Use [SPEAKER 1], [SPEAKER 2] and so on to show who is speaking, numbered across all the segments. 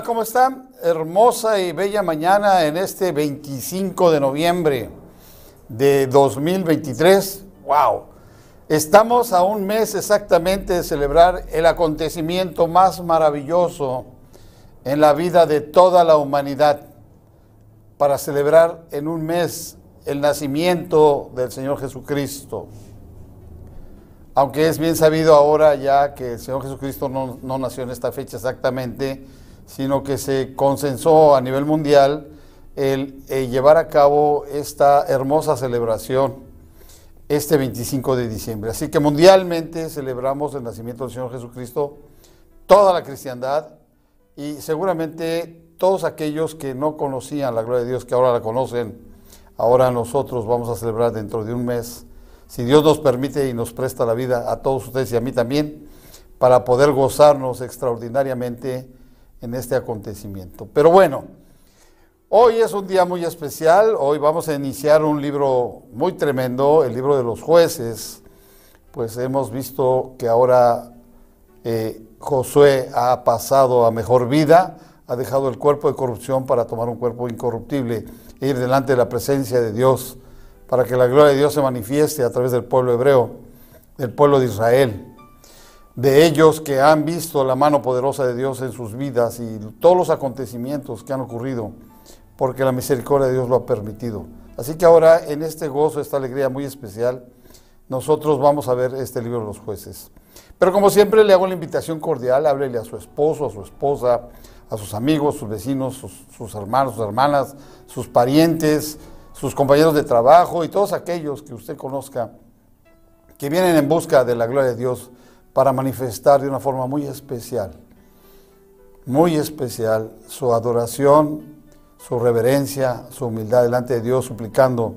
[SPEAKER 1] ¿Cómo están? Hermosa y bella mañana en este 25 de noviembre de 2023. ¡Wow! Estamos a un mes exactamente de celebrar el acontecimiento más maravilloso en la vida de toda la humanidad para celebrar en un mes el nacimiento del Señor Jesucristo. Aunque es bien sabido ahora ya que el Señor Jesucristo no, no nació en esta fecha exactamente, sino que se consensó a nivel mundial el, eh, llevar a cabo esta hermosa celebración este 25 de diciembre. Así que mundialmente celebramos el nacimiento del Señor Jesucristo, toda la cristiandad y seguramente todos aquellos que no conocían la gloria de Dios, que ahora la conocen, ahora nosotros vamos a celebrar dentro de un mes, si Dios nos permite y nos presta la vida a todos ustedes y a mí también, para poder gozarnos extraordinariamente en este acontecimiento. Pero bueno, hoy es un día muy especial, hoy vamos a iniciar un libro muy tremendo, el libro de los jueces, pues hemos visto que ahora eh, Josué ha pasado a mejor vida, ha dejado el cuerpo de corrupción para tomar un cuerpo incorruptible e ir delante de la presencia de Dios, para que la gloria de Dios se manifieste a través del pueblo hebreo, del pueblo de Israel de ellos que han visto la mano poderosa de Dios en sus vidas y todos los acontecimientos que han ocurrido, porque la misericordia de Dios lo ha permitido. Así que ahora en este gozo, esta alegría muy especial, nosotros vamos a ver este libro de los jueces. Pero como siempre le hago la invitación cordial, háblele a su esposo, a su esposa, a sus amigos, sus vecinos, sus, sus hermanos, sus hermanas, sus parientes, sus compañeros de trabajo y todos aquellos que usted conozca que vienen en busca de la gloria de Dios para manifestar de una forma muy especial, muy especial, su adoración, su reverencia, su humildad delante de Dios, suplicando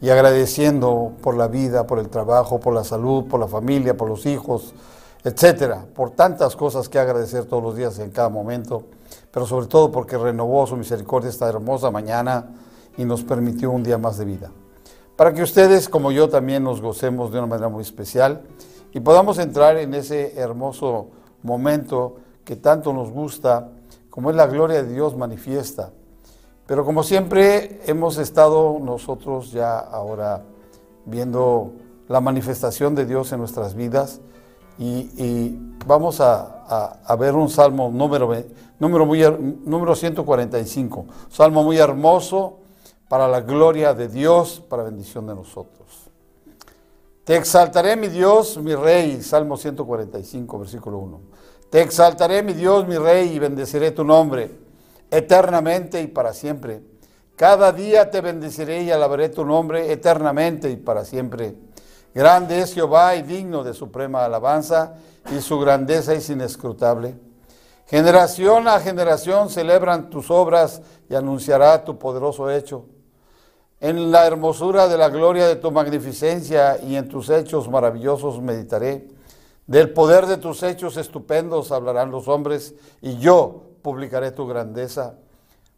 [SPEAKER 1] y agradeciendo por la vida, por el trabajo, por la salud, por la familia, por los hijos, etcétera, por tantas cosas que agradecer todos los días en cada momento, pero sobre todo porque renovó su misericordia esta hermosa mañana y nos permitió un día más de vida. Para que ustedes, como yo, también nos gocemos de una manera muy especial y podamos entrar en ese hermoso momento que tanto nos gusta, como es la gloria de Dios manifiesta. Pero como siempre hemos estado nosotros ya ahora viendo la manifestación de Dios en nuestras vidas y, vamos a, ver un salmo número, número, muy, número 145, salmo muy hermoso para la gloria de Dios, para bendición de nosotros. Te exaltaré, mi Dios, mi Rey, Salmo 145, versículo 1. Te exaltaré, mi Dios, mi Rey, y bendeciré tu nombre eternamente y para siempre. Cada día te bendeciré y alabaré tu nombre eternamente y para siempre. Grande es Jehová y digno de suprema alabanza, y su grandeza es inescrutable. Generación a generación celebran tus obras y anunciará tu poderoso hecho. En la hermosura de la gloria de tu magnificencia y en tus hechos maravillosos meditaré. Del poder de tus hechos estupendos hablarán los hombres y yo publicaré tu grandeza.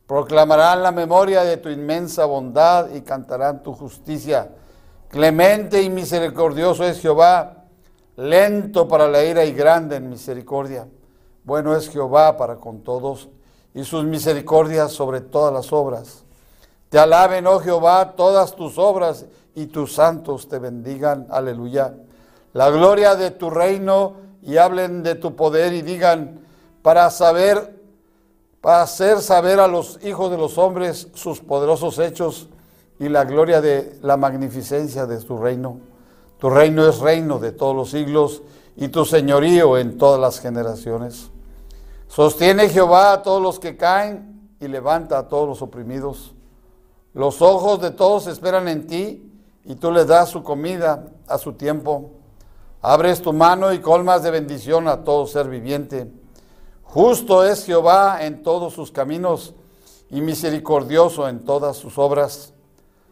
[SPEAKER 1] Proclamarán la memoria de tu inmensa bondad y cantarán tu justicia. Clemente y misericordioso es Jehová, lento para la ira y grande en misericordia. Bueno es Jehová para con todos y sus misericordias sobre todas las obras. Te alaben, oh Jehová, todas tus obras y tus santos te bendigan. Aleluya. La gloria de tu reino y hablen de tu poder y digan para saber, para hacer saber a los hijos de los hombres sus poderosos hechos y la gloria de la magnificencia de tu reino. Tu reino es reino de todos los siglos y tu señorío en todas las generaciones. Sostiene Jehová a todos los que caen y levanta a todos los oprimidos. Los ojos de todos esperan en ti y tú les das su comida a su tiempo. Abres tu mano y colmas de bendición a todo ser viviente. Justo es Jehová en todos sus caminos y misericordioso en todas sus obras.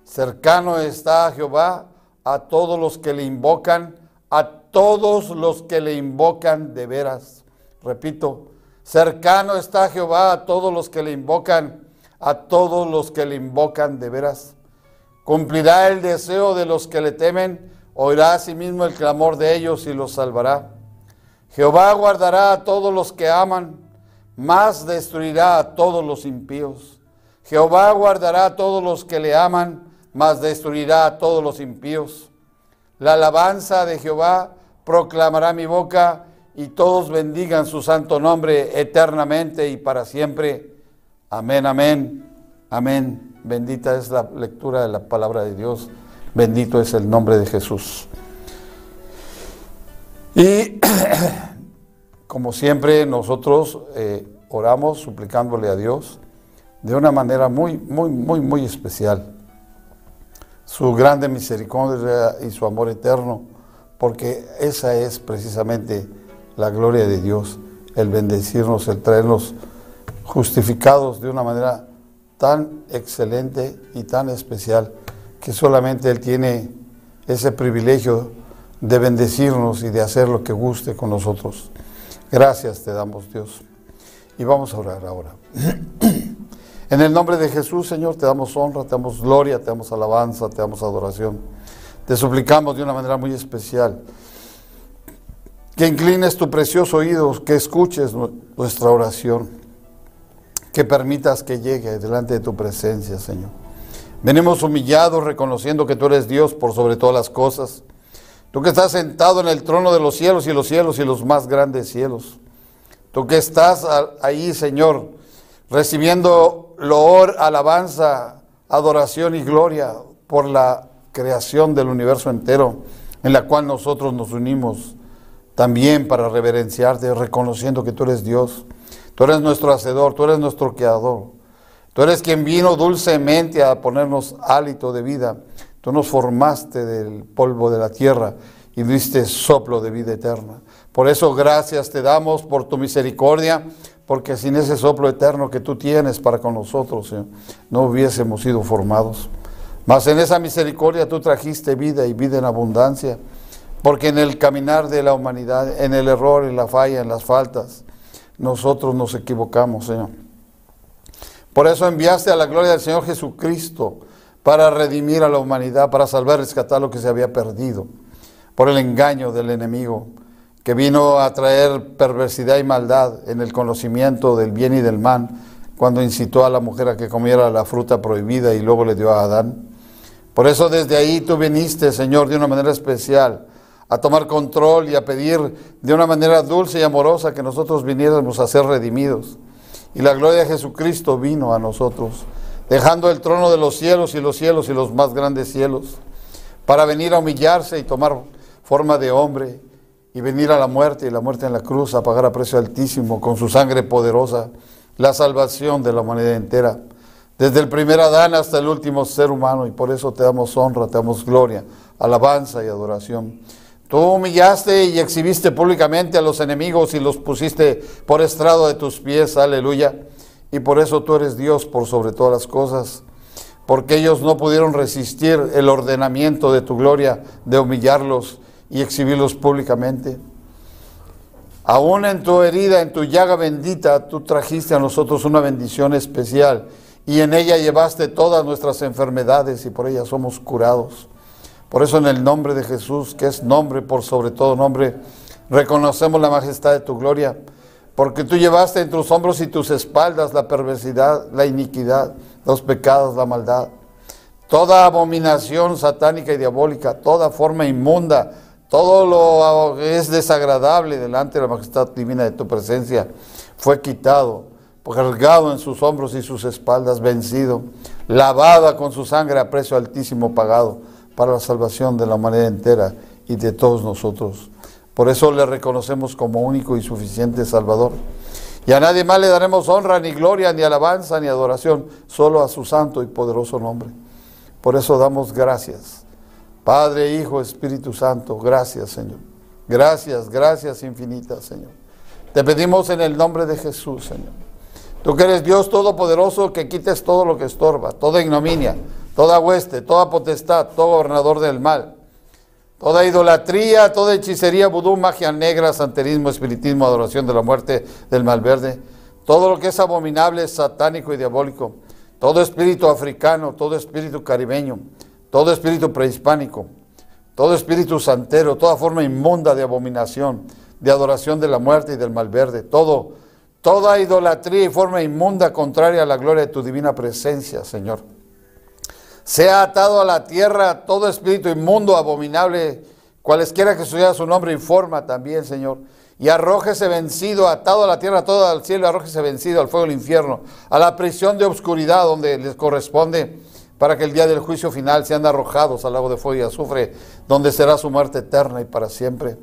[SPEAKER 1] Cercano está Jehová a todos los que le invocan, a todos los que le invocan de veras. Repito, Cercano está Jehová a todos los que le invocan, a todos los que le invocan de veras. Cumplirá el deseo de los que le temen, oirá a sí mismo el clamor de ellos y los salvará. Jehová guardará a todos los que aman, más destruirá a todos los impíos. Jehová guardará a todos los que le aman, más destruirá a todos los impíos. La alabanza de Jehová proclamará mi boca y todos bendigan su santo nombre eternamente y para siempre. Amén, amén, amén. Bendita es la lectura de la palabra de Dios. Bendito es el nombre de Jesús. Y como siempre nosotros eh, oramos suplicándole a Dios de una manera muy, muy, muy, muy especial. Su grande misericordia y su amor eterno, porque esa es precisamente la gloria de Dios, el bendecirnos, el traernos justificados de una manera tan excelente y tan especial que solamente Él tiene ese privilegio de bendecirnos y de hacer lo que guste con nosotros. Gracias te damos Dios. Y vamos a orar ahora. En el nombre de Jesús, Señor, te damos honra, te damos gloria, te damos alabanza, te damos adoración. Te suplicamos de una manera muy especial que inclines tu precioso oído, que escuches nuestra oración, que permitas que llegue delante de tu presencia, Señor. Venimos humillados reconociendo que tú eres Dios por sobre todas las cosas. Tú que estás sentado en el trono de los cielos y los cielos y los más grandes cielos. Tú que estás ahí, Señor, recibiendo loor, alabanza, adoración y gloria por la creación del universo entero en la cual nosotros nos unimos también para reverenciarte, reconociendo que tú eres Dios. Tú eres nuestro hacedor, tú eres nuestro creador. Tú eres quien vino dulcemente a ponernos hálito de vida. Tú nos formaste del polvo de la tierra y diste soplo de vida eterna. Por eso gracias te damos por tu misericordia, porque sin ese soplo eterno que tú tienes para con nosotros, no hubiésemos sido formados. Mas en esa misericordia tú trajiste vida y vida en abundancia. Porque en el caminar de la humanidad, en el error, en la falla, en las faltas, nosotros nos equivocamos, Señor. Por eso enviaste a la gloria del Señor Jesucristo para redimir a la humanidad, para salvar y rescatar lo que se había perdido por el engaño del enemigo, que vino a traer perversidad y maldad en el conocimiento del bien y del mal, cuando incitó a la mujer a que comiera la fruta prohibida y luego le dio a Adán. Por eso desde ahí tú viniste, Señor, de una manera especial a tomar control y a pedir de una manera dulce y amorosa que nosotros viniéramos a ser redimidos. Y la gloria de Jesucristo vino a nosotros, dejando el trono de los cielos y los cielos y los más grandes cielos, para venir a humillarse y tomar forma de hombre y venir a la muerte y la muerte en la cruz a pagar a precio altísimo con su sangre poderosa la salvación de la humanidad entera, desde el primer Adán hasta el último ser humano, y por eso te damos honra, te damos gloria, alabanza y adoración. Tú humillaste y exhibiste públicamente a los enemigos y los pusiste por estrado de tus pies, aleluya. Y por eso tú eres Dios por sobre todas las cosas, porque ellos no pudieron resistir el ordenamiento de tu gloria de humillarlos y exhibirlos públicamente. Aún en tu herida, en tu llaga bendita, tú trajiste a nosotros una bendición especial y en ella llevaste todas nuestras enfermedades y por ellas somos curados. Por eso en el nombre de Jesús, que es nombre por sobre todo nombre, reconocemos la majestad de tu gloria, porque tú llevaste en tus hombros y tus espaldas la perversidad, la iniquidad, los pecados, la maldad. toda abominación satánica y diabólica, toda forma inmunda, todo lo que es desagradable delante de la majestad divina de tu presencia fue quitado, cargado en sus hombros y sus espaldas, vencido, lavada con su sangre a precio altísimo pagado para la salvación de la humanidad entera y de todos nosotros. Por eso le reconocemos como único y suficiente Salvador. Y a nadie más le daremos honra, ni gloria, ni alabanza, ni adoración, solo a su santo y poderoso nombre. Por eso damos gracias. Padre, Hijo, Espíritu Santo, gracias, Señor. Gracias, gracias infinitas, Señor. Te pedimos en el nombre de Jesús, Señor. Tú que eres Dios Todopoderoso, que quites todo lo que estorba, toda ignominia, toda hueste, toda potestad, todo gobernador del mal, toda idolatría, toda hechicería, vudú, magia negra, santerismo, espiritismo, adoración de la muerte, del mal verde, todo lo que es abominable, satánico y diabólico, todo espíritu africano, todo espíritu caribeño, todo espíritu prehispánico, todo espíritu santero, toda forma inmunda de abominación, de adoración de la muerte y del mal verde, todo, toda idolatría y forma inmunda contraria a la gloria de tu divina presencia, Señor. Sea atado a la tierra todo espíritu inmundo, abominable, cualesquiera que sea su nombre, informa también, Señor. Y arrójese vencido, atado a la tierra, todo al cielo, arrójese vencido al fuego del infierno, a la prisión de obscuridad donde les corresponde, para que el día del juicio final sean arrojados al lago de fuego y azufre, donde será su muerte eterna y para siempre.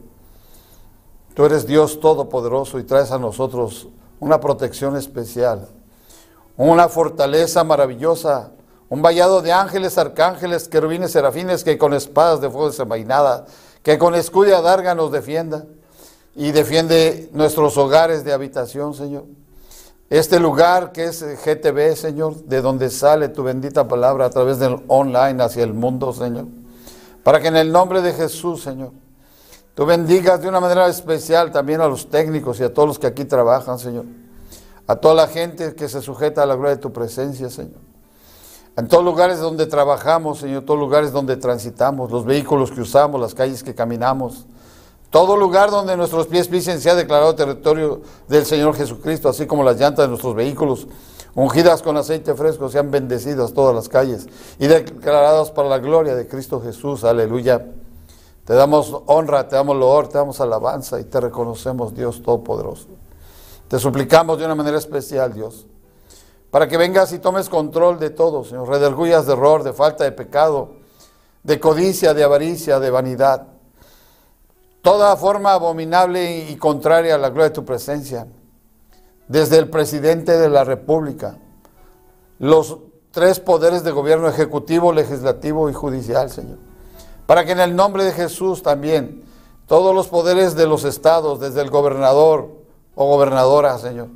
[SPEAKER 1] Tú eres Dios todopoderoso y traes a nosotros una protección especial, una fortaleza maravillosa, un vallado de ángeles, arcángeles, querubines, serafines, que con espadas de fuego desenvainadas, que con escudo y adarga nos defienda y defiende nuestros hogares de habitación, Señor. Este lugar que es GTV, Señor, de donde sale tu bendita palabra a través del online hacia el mundo, Señor. Para que en el nombre de Jesús, Señor, Tú bendigas de una manera especial también a los técnicos y a todos los que aquí trabajan, Señor. A toda la gente que se sujeta a la gloria de tu presencia, Señor. En todos lugares donde trabajamos, Señor, todos lugares donde transitamos, los vehículos que usamos, las calles que caminamos, todo lugar donde nuestros pies pisen sea declarado territorio del Señor Jesucristo, así como las llantas de nuestros vehículos, ungidas con aceite fresco, sean bendecidas todas las calles y declaradas para la gloria de Cristo Jesús. Aleluya. Te damos honra, te damos loor, te damos alabanza y te reconocemos, Dios Todopoderoso. Te suplicamos de una manera especial, Dios, para que vengas y tomes control de todo, Señor. Redergullas de error, de falta de pecado, de codicia, de avaricia, de vanidad. Toda forma abominable y contraria a la gloria de tu presencia. Desde el presidente de la República, los tres poderes de gobierno ejecutivo, legislativo y judicial, Señor para que en el nombre de Jesús también todos los poderes de los estados, desde el gobernador o gobernadora, Señor,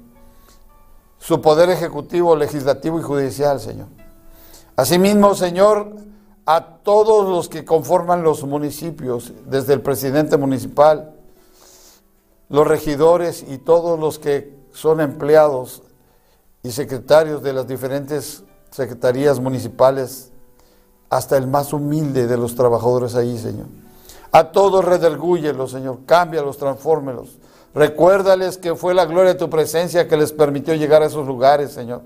[SPEAKER 1] su poder ejecutivo, legislativo y judicial, Señor. Asimismo, Señor, a todos los que conforman los municipios, desde el presidente municipal, los regidores y todos los que son empleados y secretarios de las diferentes secretarías municipales hasta el más humilde de los trabajadores ahí, Señor. A todos redargúyelos, Señor, cámbialos, transfórmelos. Recuérdales que fue la gloria de tu presencia que les permitió llegar a esos lugares, Señor.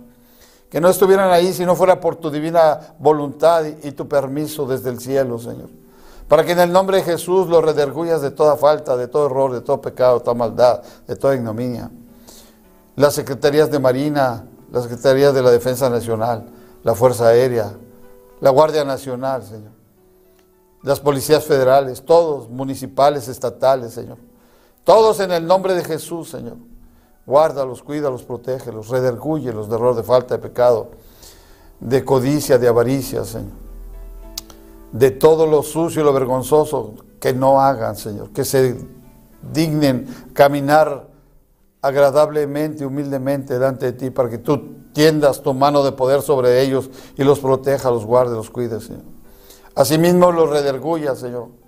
[SPEAKER 1] Que no estuvieran ahí si no fuera por tu divina voluntad y, tu permiso desde el cielo, Señor. Para que en el nombre de Jesús los redarguyas de toda falta, de todo error, de todo pecado, de toda maldad, de toda ignominia. Las secretarías de Marina, las secretarías de la Defensa Nacional, la Fuerza Aérea, la Guardia Nacional, Señor, las policías federales, todos, municipales, estatales, Señor. Todos en el nombre de Jesús, Señor. Guárdalos, cuídalos, protégelos, redergúyelos de error, de falta de pecado, de codicia, de avaricia, Señor. De todo lo sucio y lo vergonzoso que no hagan, Señor. Que se dignen caminar agradablemente, humildemente delante de ti para que tú tiendas tu mano de poder sobre ellos y los proteja, los guarde, los cuide, Señor. Asimismo los rederguya, Señor.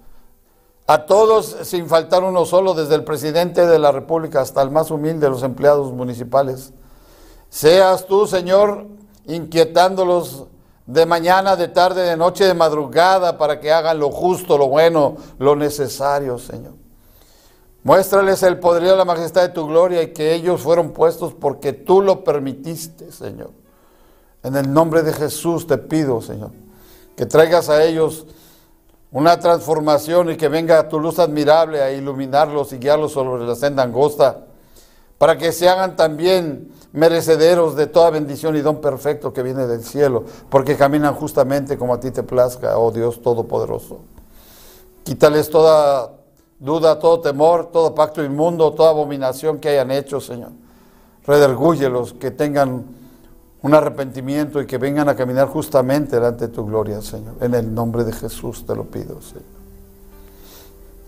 [SPEAKER 1] A todos, sin faltar uno solo, desde el presidente de la República hasta el más humilde de los empleados municipales. Seas tú, Señor, inquietándolos de mañana, de tarde, de noche, de madrugada, para que hagan lo justo, lo bueno, lo necesario, Señor. Muéstrales el poder y la majestad de tu gloria y que ellos fueron puestos porque tú lo permitiste, Señor. En el nombre de Jesús te pido, Señor, que traigas a ellos una transformación y que venga tu luz admirable a iluminarlos y guiarlos sobre la senda angosta, para que se hagan también merecederos de toda bendición y don perfecto que viene del cielo, porque caminan justamente como a ti te plazca, oh Dios Todopoderoso. Quítales toda duda, todo temor, todo pacto inmundo, toda abominación que hayan hecho, Señor. Redergúyelos, que tengan un arrepentimiento y que vengan a caminar justamente delante de tu gloria, Señor. En el nombre de Jesús te lo pido, Señor.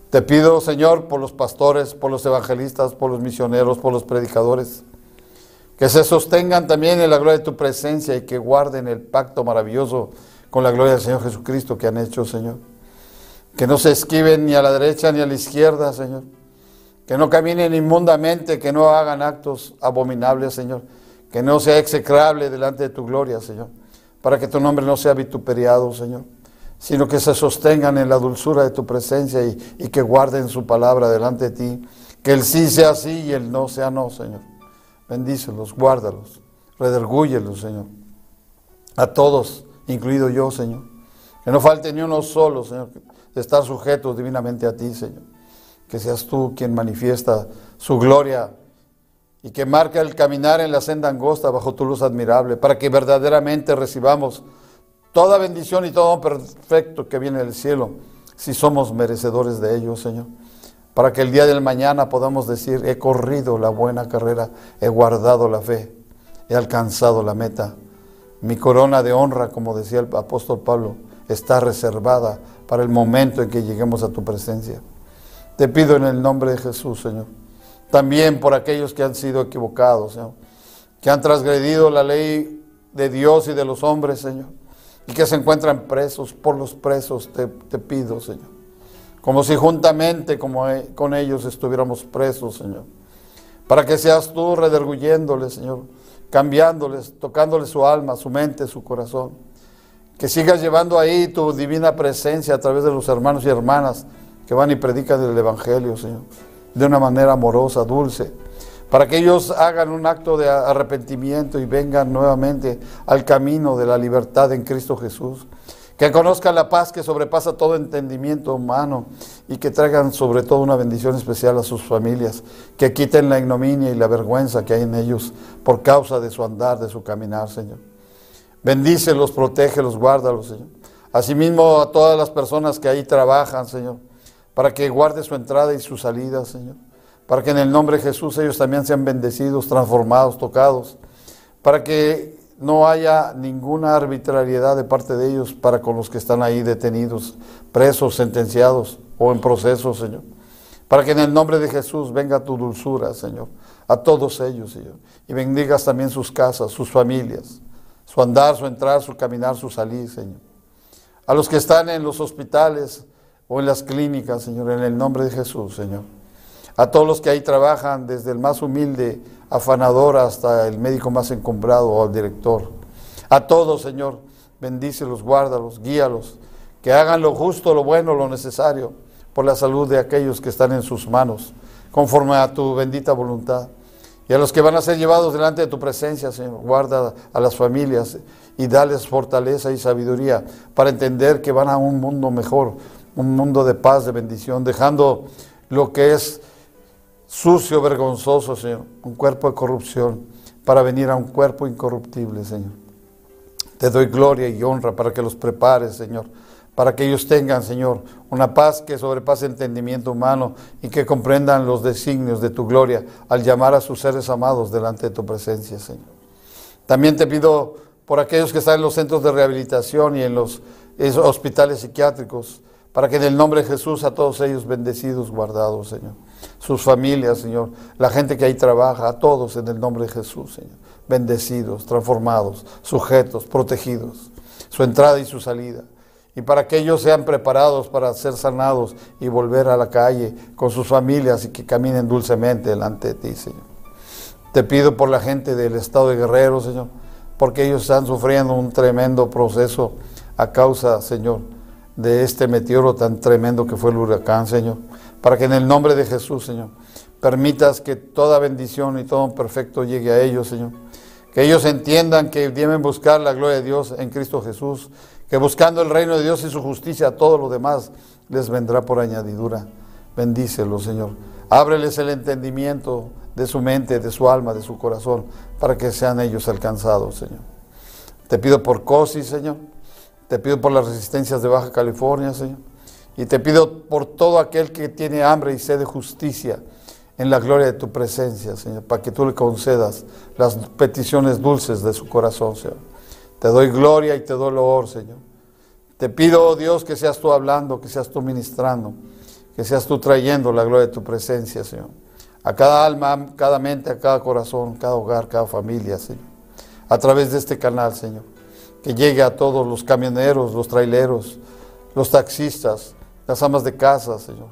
[SPEAKER 1] Te pido, Señor, por los pastores, por los evangelistas, por los misioneros, por los predicadores, que se sostengan también en la gloria de tu presencia y que guarden el pacto maravilloso con la gloria del Señor Jesucristo que han hecho, Señor. Que no se esquiven ni a la derecha ni a la izquierda, Señor. Que no caminen inmundamente, que no hagan actos abominables, Señor que no sea execrable delante de tu gloria, Señor, para que tu nombre no sea vituperiado, Señor, sino que se sostengan en la dulzura de tu presencia y, que guarden su palabra delante de ti, que el sí sea sí y el no sea no, Señor. Bendícelos, guárdalos, redergúyelos, Señor, a todos, incluido yo, Señor. Que no falte ni uno solo, Señor, de estar sujetos divinamente a ti, Señor. Que seas tú quien manifiesta su gloria y que marca el caminar en la senda angosta bajo tu luz admirable, para que verdaderamente recibamos toda bendición y todo perfecto que viene del cielo, si somos merecedores de ello, Señor. Para que el día del mañana podamos decir, he corrido la buena carrera, he guardado la fe, he alcanzado la meta. Mi corona de honra, como decía el apóstol Pablo, está reservada para el momento en que lleguemos a tu presencia. Te pido en el nombre de Jesús, Señor también por aquellos que han sido equivocados, Señor, que han transgredido la ley de Dios y de los hombres, Señor, y que se encuentran presos, por los presos te, pido, Señor, como si juntamente como con ellos estuviéramos presos, Señor, para que seas tú rederguyéndoles, Señor, cambiándoles, tocándoles su alma, su mente, su corazón, que sigas llevando ahí tu divina presencia a través de los hermanos y hermanas que van y predican el Evangelio, Señor de una manera amorosa, dulce, para que ellos hagan un acto de arrepentimiento y vengan nuevamente al camino de la libertad en Cristo Jesús. Que conozcan la paz que sobrepasa todo entendimiento humano y que traigan sobre todo una bendición especial a sus familias. Que quiten la ignominia y la vergüenza que hay en ellos por causa de su andar, de su caminar, Señor. Bendícelos, protégelos, guárdalos, Señor. Asimismo a todas las personas que ahí trabajan, Señor para que guarde su entrada y su salida, Señor. Para que en el nombre de Jesús ellos también sean bendecidos, transformados, tocados. Para que no haya ninguna arbitrariedad de parte de ellos para con los que están ahí detenidos, presos, sentenciados o en proceso, Señor. Para que en el nombre de Jesús venga tu dulzura, Señor, a todos ellos, Señor. Y bendigas también sus casas, sus familias, su andar, su entrar, su caminar, su salir, Señor. A los que están en los hospitales, o en las clínicas, Señor, en el nombre de Jesús, Señor. A todos los que ahí trabajan, desde el más humilde afanador hasta el médico más encumbrado o al director. A todos, Señor, bendícelos, guárdalos, guíalos, que hagan lo justo, lo bueno, lo necesario por la salud de aquellos que están en sus manos, conforme a tu bendita voluntad. Y a los que van a ser llevados delante de tu presencia, Señor, guarda a las familias y dales fortaleza y sabiduría para entender que van a un mundo mejor, un mundo de paz, de bendición, dejando lo que es sucio, vergonzoso, Señor, un cuerpo de corrupción, para venir a un cuerpo incorruptible, Señor. Te doy gloria y honra para que los prepares, Señor, para que ellos tengan, Señor, una paz que sobrepase entendimiento humano y que comprendan los designios de tu gloria al llamar a sus seres amados delante de tu presencia, Señor. También te pido por aquellos que están en los centros de rehabilitación y en los hospitales psiquiátricos, para que en el nombre de Jesús a todos ellos bendecidos, guardados, Señor. Sus familias, Señor. La gente que ahí trabaja, a todos en el nombre de Jesús, Señor. Bendecidos, transformados, sujetos, protegidos. Su entrada y su salida. Y para que ellos sean preparados para ser sanados y volver a la calle con sus familias y que caminen dulcemente delante de ti, Señor. Te pido por la gente del estado de Guerrero, Señor, porque ellos están sufriendo un tremendo proceso a causa, Señor, de este meteoro tan tremendo que fue el huracán, Señor. Para que en el nombre de Jesús, Señor, permitas que toda bendición y todo perfecto llegue a ellos, Señor. Que ellos entiendan que deben buscar la gloria de Dios en Cristo Jesús, que buscando el reino de Dios y su justicia, todo lo demás les vendrá por añadidura. Bendícelo, Señor. Ábreles el entendimiento de su mente, de su alma, de su corazón, para que sean ellos alcanzados, Señor. Te pido por COSI, Señor. Te pido por las resistencias de Baja California, Señor. Y te pido por todo aquel que tiene hambre y sed de justicia en la gloria de tu presencia, Señor, para que tú le concedas las peticiones dulces de su corazón, Señor. Te doy gloria y te doy loor, Señor. Te pido, oh Dios, que seas tú hablando, que seas tú ministrando, que seas tú trayendo la gloria de tu presencia, Señor. A cada alma, cada mente, a cada corazón, cada hogar, cada familia, Señor. A través de este canal, Señor. Que llegue a todos los camioneros, los traileros, los taxistas, las amas de casa, Señor,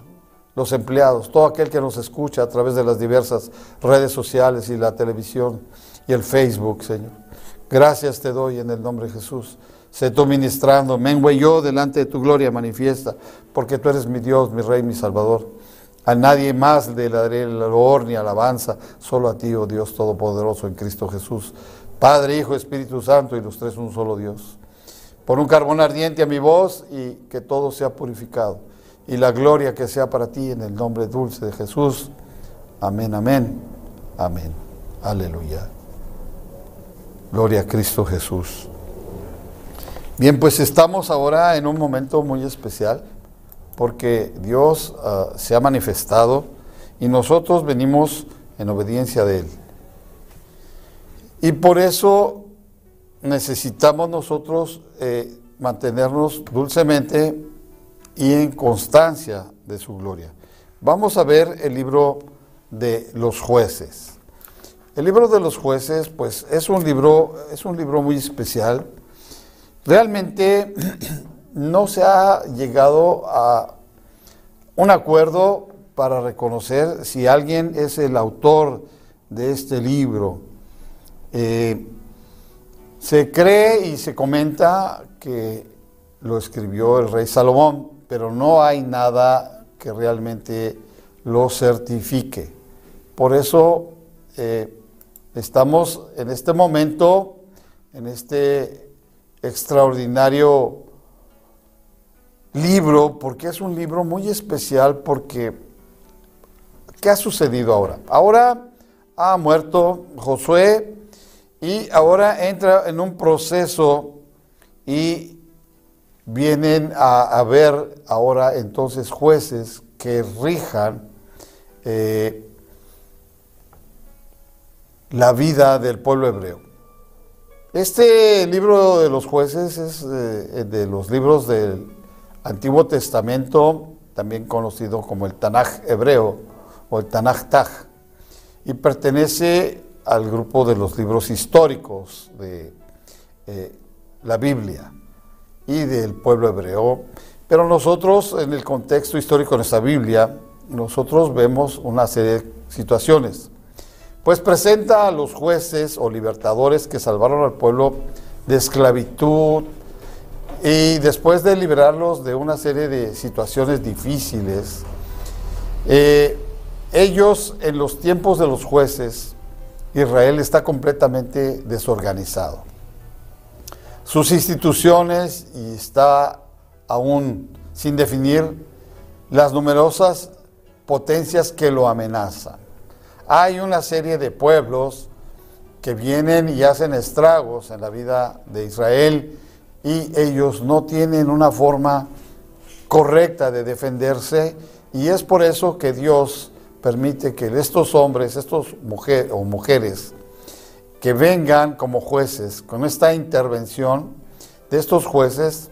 [SPEAKER 1] los empleados, todo aquel que nos escucha a través de las diversas redes sociales y la televisión y el Facebook, Señor. Gracias te doy en el nombre de Jesús. Sé tú ministrando, mengüe yo delante de tu gloria manifiesta, porque tú eres mi Dios, mi Rey, mi Salvador. A nadie más le daré el honor ni alabanza, solo a ti, oh Dios Todopoderoso, en Cristo Jesús. Padre, Hijo, Espíritu Santo y los tres un solo Dios. Por un carbón ardiente a mi voz y que todo sea purificado. Y la gloria que sea para ti en el nombre dulce de Jesús. Amén, amén, amén. Aleluya. Gloria a Cristo Jesús. Bien, pues estamos ahora en un momento muy especial porque Dios uh, se ha manifestado y nosotros venimos en obediencia de Él. Y por eso necesitamos nosotros eh, mantenernos dulcemente y en constancia de su gloria. Vamos a ver el libro de los jueces. El libro de los jueces, pues es un libro, es un libro muy especial Realmente no se ha llegado a un acuerdo para reconocer si alguien es el autor de este libro. Eh, se cree y se comenta que lo escribió el rey Salomón, pero no hay nada que realmente lo certifique. Por eso eh, estamos en este momento, en este extraordinario libro, porque es un libro muy especial, porque ¿qué ha sucedido ahora? Ahora ha muerto Josué y ahora entra en un proceso y vienen a, ver ahora entonces jueces que rijan eh, la vida del pueblo hebreo. Este libro de los jueces es eh, de los libros del Antiguo Testamento, también conocido como el Tanaj hebreo o el Tanaj Taj, y pertenece al grupo de los libros históricos de eh, la Biblia y del pueblo hebreo. Pero nosotros, en el contexto histórico de nuestra Biblia, nosotros vemos una serie de situaciones pues presenta a los jueces o libertadores que salvaron al pueblo de esclavitud y después de liberarlos de una serie de situaciones difíciles, eh, ellos en los tiempos de los jueces, Israel está completamente desorganizado. Sus instituciones, y está aún sin definir, las numerosas potencias que lo amenazan. Hay una serie de pueblos que vienen y hacen estragos en la vida de Israel y ellos no tienen una forma correcta de defenderse y es por eso que Dios permite que estos hombres, estos mujeres o mujeres que vengan como jueces con esta intervención de estos jueces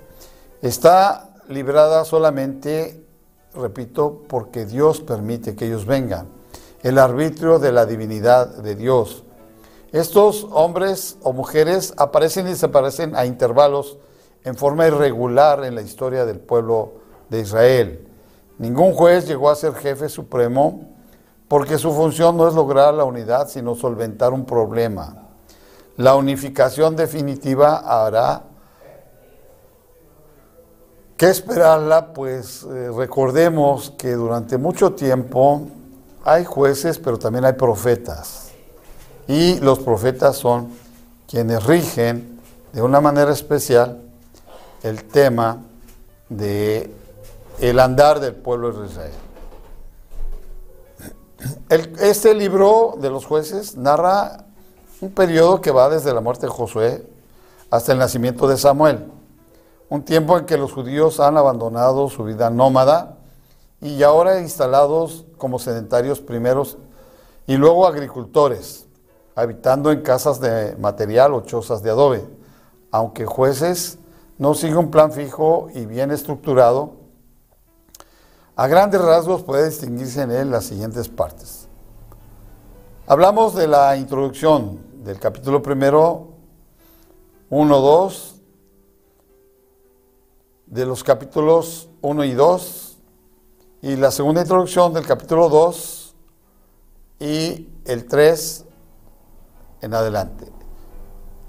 [SPEAKER 1] está librada solamente, repito, porque Dios permite que ellos vengan el arbitrio de la divinidad de Dios. Estos hombres o mujeres aparecen y desaparecen a intervalos en forma irregular en la historia del pueblo de Israel. Ningún juez llegó a ser jefe supremo porque su función no es lograr la unidad, sino solventar un problema. La unificación definitiva hará que esperarla, pues eh, recordemos que durante mucho tiempo hay jueces, pero también hay profetas. Y los profetas son quienes rigen de una manera especial el tema de el andar del pueblo de Israel. Este libro de los jueces narra un periodo que va desde la muerte de Josué hasta el nacimiento de Samuel, un tiempo en que los judíos han abandonado su vida nómada y ahora instalados como sedentarios primeros y luego agricultores, habitando en casas de material o chozas de adobe, aunque jueces no sigue un plan fijo y bien estructurado, a grandes rasgos puede distinguirse en él las siguientes partes. Hablamos de la introducción del capítulo primero, 1, 2, de los capítulos 1 y 2, y la segunda introducción del capítulo 2 y el 3 en adelante.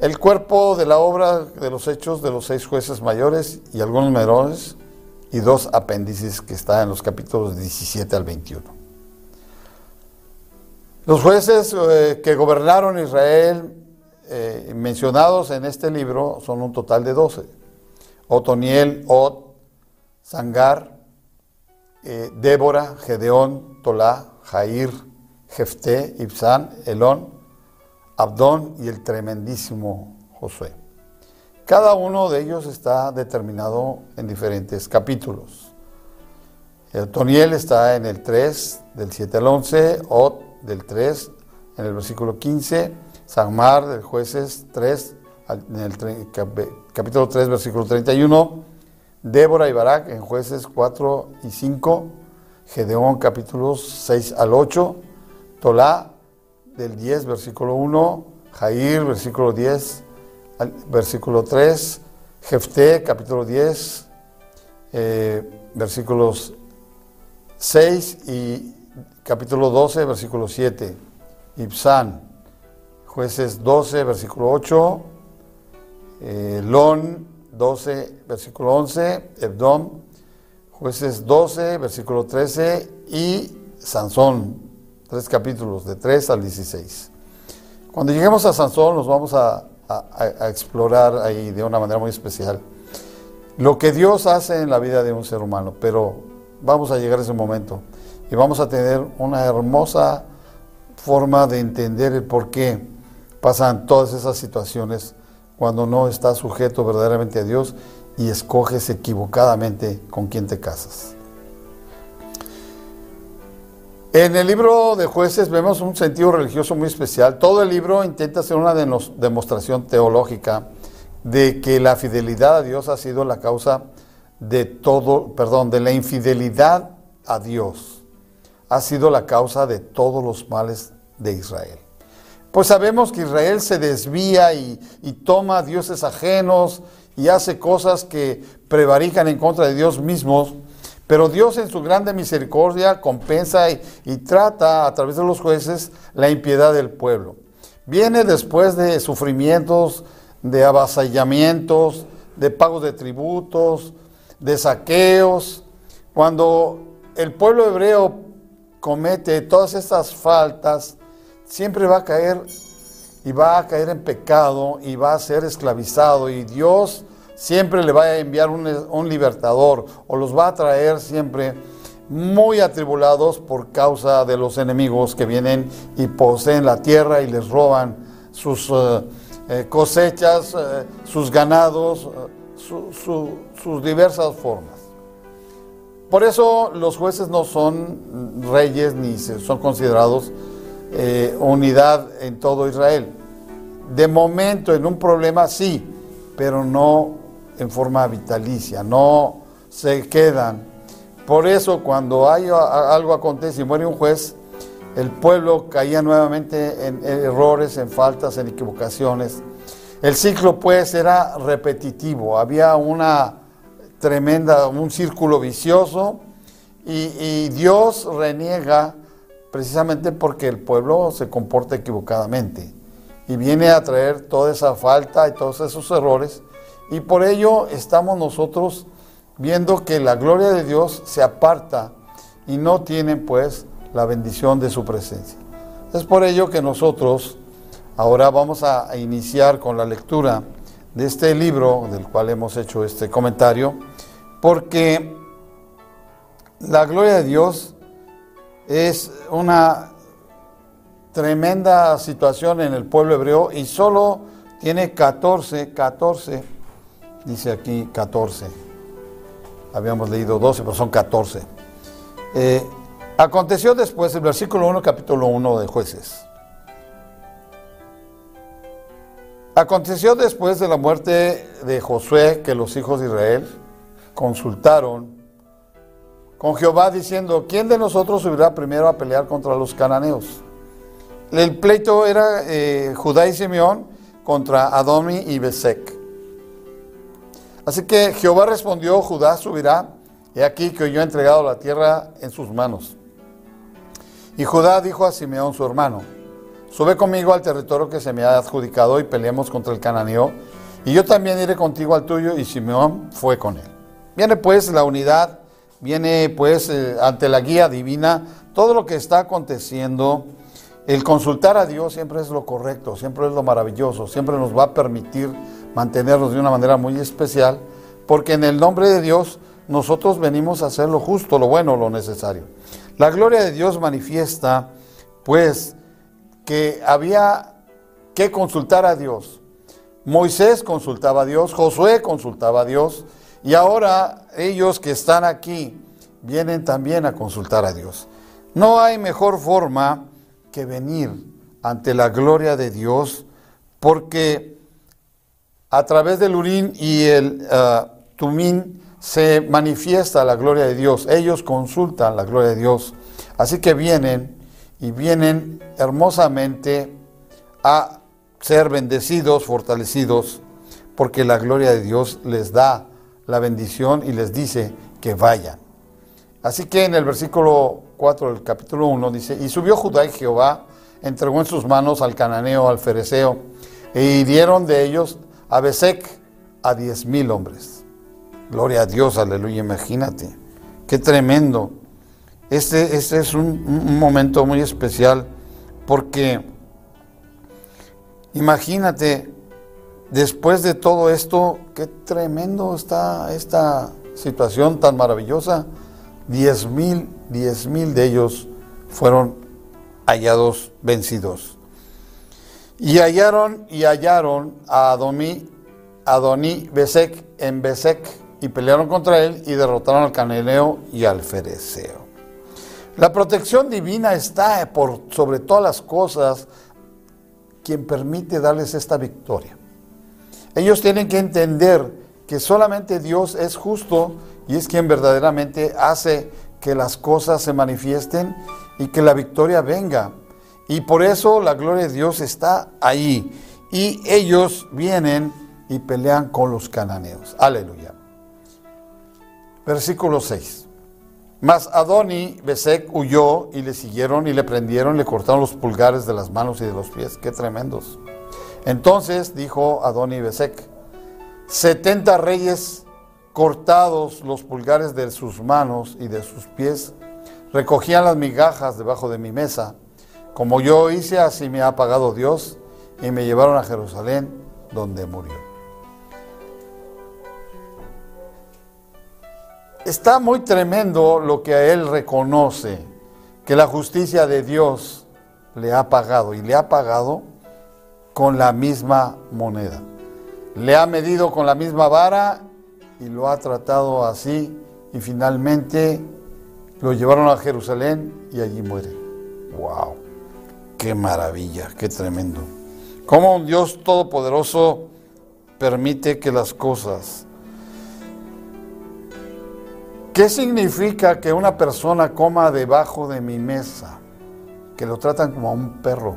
[SPEAKER 1] El cuerpo de la obra de los hechos de los seis jueces mayores y algunos menores y dos apéndices que están en los capítulos 17 al 21. Los jueces eh, que gobernaron Israel eh, mencionados en este libro son un total de 12. Otoniel, Ot, Sangar, eh, Débora, Gedeón, Tolá, Jair, Jefté, Ibsán, Elón, Abdón y el tremendísimo Josué. Cada uno de ellos está determinado en diferentes capítulos. El Toniel está en el 3, del 7 al 11, Ot del 3, en el versículo 15, Samar del jueces 3, en el capítulo 3, versículo 31, Débora y Barak en jueces 4 y 5, Gedeón capítulos 6 al 8, Tolá del 10, versículo 1, Jair, versículo 10, versículo 3, Jefté, capítulo 10, eh, versículos 6 y capítulo 12, versículo 7, Ibsán, jueces 12, versículo 8, eh, Lon 12, versículo 11, Ebdom, jueces 12, versículo 13 y Sansón tres capítulos, de 3 al 16. Cuando lleguemos a Sansón nos vamos a, explorar ahí de una manera muy especial lo que Dios hace en la vida de un ser humano, pero vamos a llegar a ese momento y vamos a tener una hermosa forma de entender el por qué pasan todas esas situaciones cuando no estás sujeto verdaderamente a Dios y escoges equivocadamente con quién te casas. En el libro de jueces vemos un sentido religioso muy especial. Todo el libro intenta hacer una demostración teológica de que la fidelidad a Dios ha sido la causa de todo, perdón, de la infidelidad a Dios. Ha sido la causa de todos los males de Israel. Pues sabemos que Israel se desvía y, toma dioses ajenos y hace cosas que prevarican en contra de Dios mismos pero Dios en su grande misericordia compensa y, trata a través de los jueces la impiedad del pueblo. Viene después de sufrimientos, de avasallamientos, de pagos de tributos, de saqueos. Cuando el pueblo hebreo comete todas estas faltas, siempre va a caer y va a caer en pecado y va a ser esclavizado y Dios siempre le va a enviar un, libertador o los va a traer siempre muy atribulados por causa de los enemigos que vienen y poseen la tierra y les roban sus eh, eh, cosechas, eh, sus ganados, sus diversas formas. Por eso los jueces no son reyes ni son considerados unidad en todo Israel. De momento en un problema sí, pero no en forma vitalicia, no se quedan. Por eso cuando hay algo acontece y muere un juez, el pueblo caía nuevamente en errores, en faltas, en equivocaciones. El ciclo pues era repetitivo, había una tremenda, un círculo vicioso y, y Dios reniega precisamente porque el pueblo se comporta equivocadamente y viene a traer toda esa falta y todos esos errores y por ello estamos nosotros viendo que la gloria de Dios se aparta y no tienen pues la bendición de su presencia. Es por ello que nosotros ahora vamos a iniciar con la lectura de este libro del cual hemos hecho este comentario, porque la gloria de Dios es una tremenda situación en el pueblo hebreo y solo tiene 14, 14, dice aquí 14. Habíamos leído 12, pero son 14. Eh, aconteció después, el versículo 1, capítulo 1 de jueces. Aconteció después de la muerte de Josué que los hijos de Israel consultaron con Jehová diciendo, ¿quién de nosotros subirá primero a pelear contra los cananeos? El pleito era eh, Judá y Simeón contra Adomi y Besek. Así que Jehová respondió, Judá subirá, y aquí que yo he entregado la tierra en sus manos. Y Judá dijo a Simeón su hermano, Sube conmigo al territorio que se me ha adjudicado y peleemos contra el cananeo, y yo también iré contigo al tuyo, y Simeón fue con él. Viene pues la unidad, viene pues eh, ante la guía divina todo lo que está aconteciendo. El consultar a Dios siempre es lo correcto, siempre es lo maravilloso, siempre nos va a permitir mantenernos de una manera muy especial, porque en el nombre de Dios nosotros venimos a hacer lo justo, lo bueno, lo necesario. La gloria de Dios manifiesta, pues, que había que consultar a Dios. Moisés consultaba a Dios, Josué consultaba a Dios, y ahora ellos que están aquí vienen también a consultar a Dios. No hay mejor forma que venir ante la gloria de Dios, porque a través del Urín y el uh, Tumín se manifiesta la gloria de Dios. Ellos consultan la gloria de Dios. Así que vienen y vienen hermosamente a ser bendecidos, fortalecidos, porque la gloria de Dios les da la bendición y les dice que vayan. Así que en el versículo 4 del capítulo 1 dice, y subió Judá y Jehová, entregó en sus manos al cananeo, al fereceo, e hirieron de ellos a a diez mil hombres. Gloria a Dios, aleluya, imagínate, qué tremendo. Este, este es un, momento muy especial porque imagínate, después de todo esto, qué tremendo está esta situación tan maravillosa. Diez mil, diez mil de ellos fueron hallados vencidos. Y hallaron y hallaron a Adoní, Adoní Besek en Besek y pelearon contra él y derrotaron al caneleo y al fereceo. La protección divina está por sobre todas las cosas quien permite darles esta victoria. Ellos tienen que entender que solamente Dios es justo y es quien verdaderamente hace que las cosas se manifiesten y que la victoria venga. Y por eso la gloria de Dios está ahí. Y ellos vienen y pelean con los cananeos. Aleluya. Versículo 6. Mas Adoni Besek huyó y le siguieron y le prendieron y le cortaron los pulgares de las manos y de los pies. Qué tremendos. Entonces dijo Adoni Besek, setenta reyes cortados los pulgares de sus manos y de sus pies, recogían las migajas debajo de mi mesa. Como yo hice, así me ha pagado Dios, y me llevaron a Jerusalén, donde murió. Está muy tremendo lo que a él reconoce, que la justicia de Dios le ha pagado y le ha pagado con la misma moneda. Le ha medido con la misma vara y lo ha tratado así y finalmente lo llevaron a Jerusalén y allí muere. ¡Wow! ¡Qué maravilla! ¡Qué tremendo! Cómo un Dios todopoderoso permite que las cosas ¿Qué significa que una persona coma debajo de mi mesa? Que lo tratan como a un perro.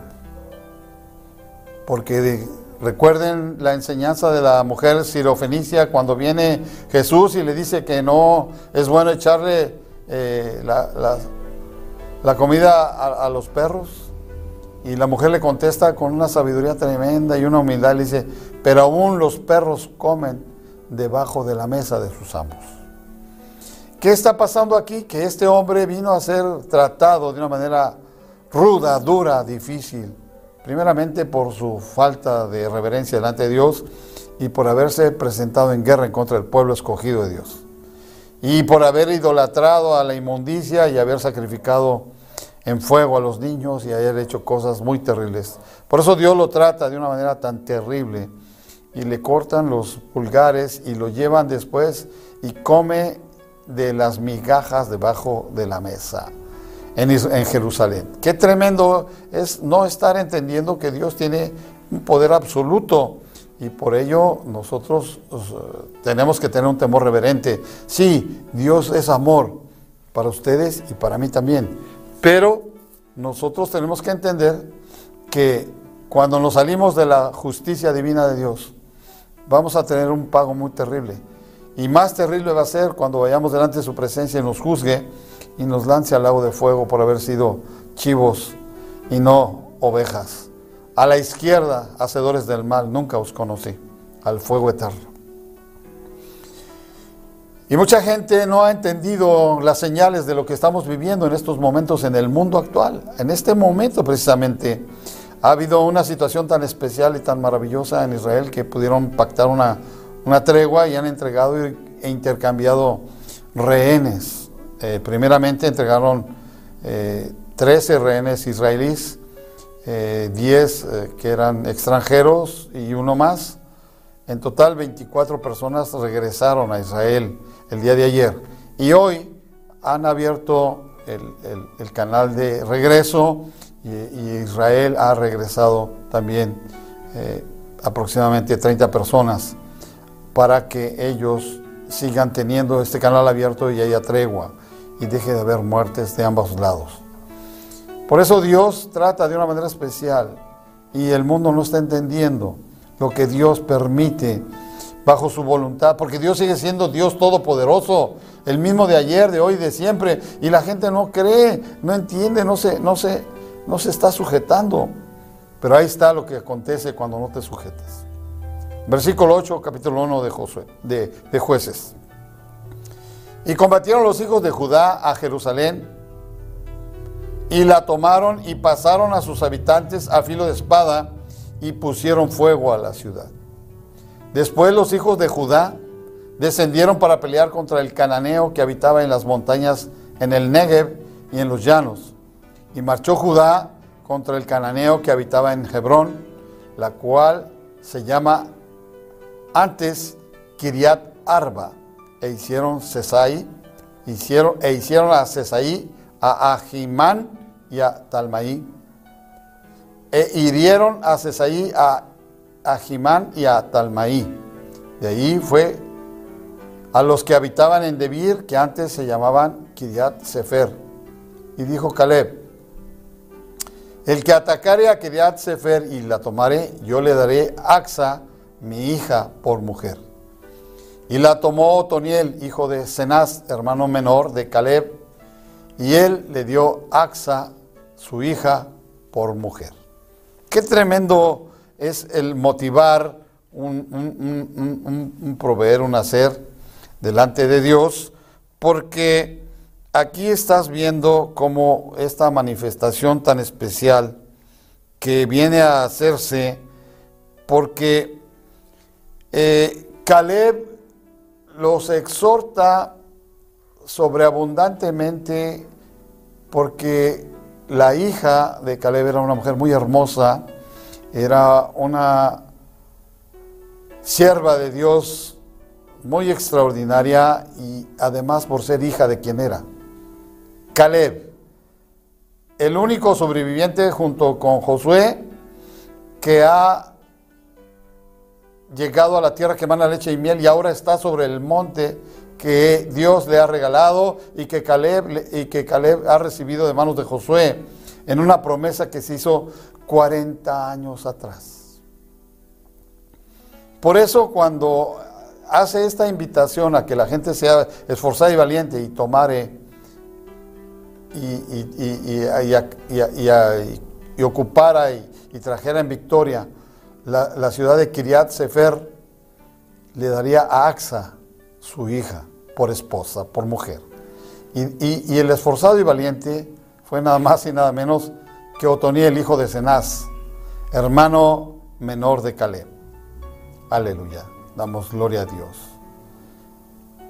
[SPEAKER 1] Porque recuerden la enseñanza de la mujer sirofenicia cuando viene Jesús y le dice que no es bueno echarle eh, la, comida a, a, los perros. Y la mujer le contesta con una sabiduría tremenda y una humildad. Dice, pero aún los perros comen debajo de la mesa de sus amos. ¿Qué está pasando aquí? Que este hombre vino a ser tratado de una manera ruda, dura, difícil, primeramente por su falta de reverencia delante de Dios y por haberse presentado en guerra en contra del pueblo escogido de Dios. Y por haber idolatrado a la inmundicia y haber sacrificado en fuego a los niños y haber hecho cosas muy terribles. Por eso Dios lo trata de una manera tan terrible y le cortan los pulgares y lo llevan después y come de las migajas debajo de la mesa en, en Jerusalén. Qué tremendo es no estar entendiendo que Dios tiene un poder absoluto y por ello nosotros pues, tenemos que tener un temor reverente. Sí, Dios es amor para ustedes y para mí también, pero nosotros tenemos que entender que cuando nos salimos de la justicia divina de Dios, vamos a tener un pago muy terrible. Y más terrible va a ser cuando vayamos delante de su presencia y nos juzgue y nos lance al lago de fuego por haber sido chivos y no ovejas. A la izquierda, hacedores del mal, nunca os conocí, al fuego eterno. Y mucha gente no ha entendido las señales de lo que estamos viviendo en estos momentos en el mundo actual. En este momento precisamente ha habido una situación tan especial y tan maravillosa en Israel que pudieron pactar una, una tregua y han entregado e intercambiado rehenes. Eh, primeramente entregaron 13 eh, rehenes israelíes 10 eh, eh, que eran extranjeros y uno más. En total 24 personas regresaron a Israel el día de ayer. Y hoy han abierto el, canal de regreso y, Israel ha regresado también eh, aproximadamente 30 personas para que ellos sigan teniendo este canal abierto y haya tregua y deje de haber muertes de ambos lados. Por eso Dios trata de una manera especial y el mundo no está entendiendo lo que Dios permite bajo su voluntad, porque Dios sigue siendo Dios todopoderoso, el mismo de ayer, de hoy, de siempre, y la gente no cree, no entiende, no se, no se, no se está sujetando. Pero ahí está lo que acontece cuando no te sujetas. Versículo 8, capítulo 1 de, Josué, de, de jueces. Y combatieron los hijos de Judá a Jerusalén y la tomaron y pasaron a sus habitantes a filo de espada y pusieron fuego a la ciudad. Después los hijos de Judá descendieron para pelear contra el cananeo que habitaba en las montañas en el Negev y en los llanos. Y marchó Judá contra el cananeo que habitaba en Hebrón, la cual se llama antes Kiriat Arba, e hicieron Cesai, hicieron, e hicieron a Cesai a Ahimán y a Talmaí. E hirieron a Cesaí, a Ahimán y a Talmaí. De ahí fue a los que habitaban en Debir, que antes se llamaban Kiriat Sefer. Y dijo Caleb, el que atacare a Kiriat Sefer y la tomare, yo le daré Axa, mi hija, por mujer. Y la tomó Otoniel, hijo de Cenaz, hermano menor de Caleb, y él le dio Axa, su hija, por mujer. Qué tremendo es el motivar un, proveer, un hacer delante de Dios, porque aquí estás viendo cómo esta manifestación tan especial que viene a hacerse, porque eh, Caleb los exhorta sobreabundantemente porque la hija de Caleb era una mujer muy hermosa, era una sierva de Dios muy extraordinaria y además por ser hija de quien era. Caleb, el único sobreviviente junto con Josué que ha llegado a la tierra que emana leche y miel y ahora está sobre el monte que Dios le ha regalado y que Caleb, y que Caleb ha recibido de manos de Josué en una promesa que se hizo 40 años atrás. Por eso cuando hace esta invitación a que la gente sea esforzada y valiente y tomare y, y, ocupara y, trajera en victoria la, la ciudad de Kiriat Sefer, le daría a Axa su hija por esposa, por mujer. Y, el esforzado y valiente fue nada más y nada menos que Otoniel, hijo de Cenaz, hermano menor de Caleb. Aleluya. Damos gloria a Dios.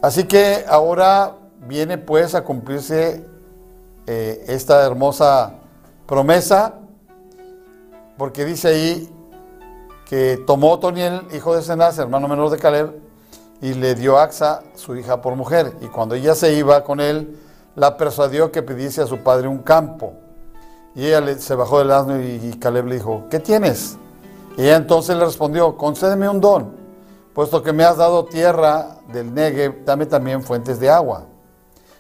[SPEAKER 1] Así que ahora viene pues a cumplirse eh, esta hermosa promesa, porque dice ahí que tomó Toniel, hijo de Cenaz, hermano menor de Caleb, y le dio a Axa, su hija, por mujer. Y cuando ella se iba con él, la persuadió que pidiese a su padre un campo. Y ella se bajó del asno y, Caleb le dijo, ¿qué tienes? Y ella entonces le respondió, concédeme un don, puesto que me has dado tierra del Negev, dame también fuentes de agua.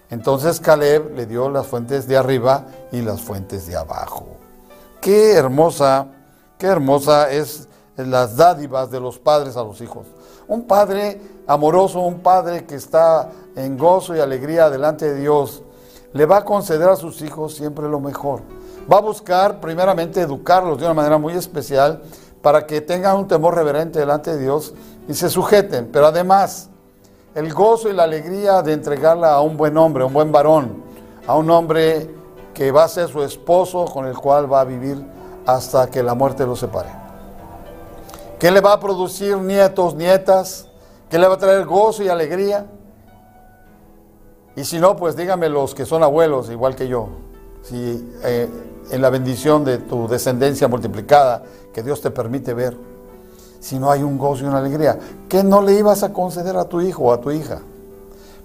[SPEAKER 1] Entonces Caleb le dio las fuentes de arriba y las fuentes de abajo. Qué hermosa, qué hermosa es las dádivas de los padres a los hijos. Un padre amoroso, un padre que está en gozo y alegría delante de Dios, le va a conceder a sus hijos siempre lo mejor. Va a buscar primeramente educarlos de una manera muy especial para que tengan un temor reverente delante de Dios y se sujeten. Pero además, el gozo y la alegría de entregarla a un buen hombre, a un buen varón, a un hombre que va a ser su esposo, con el cual va a vivir hasta que la muerte los separe. Que le va a producir nietos, nietas, que le va a traer gozo y alegría. Y si no, pues dígame los que son abuelos, igual que yo, si eh, en la bendición de tu descendencia multiplicada que Dios te permite ver, si no hay un gozo y una alegría, ¿qué no le ibas a conceder a tu hijo o a tu hija?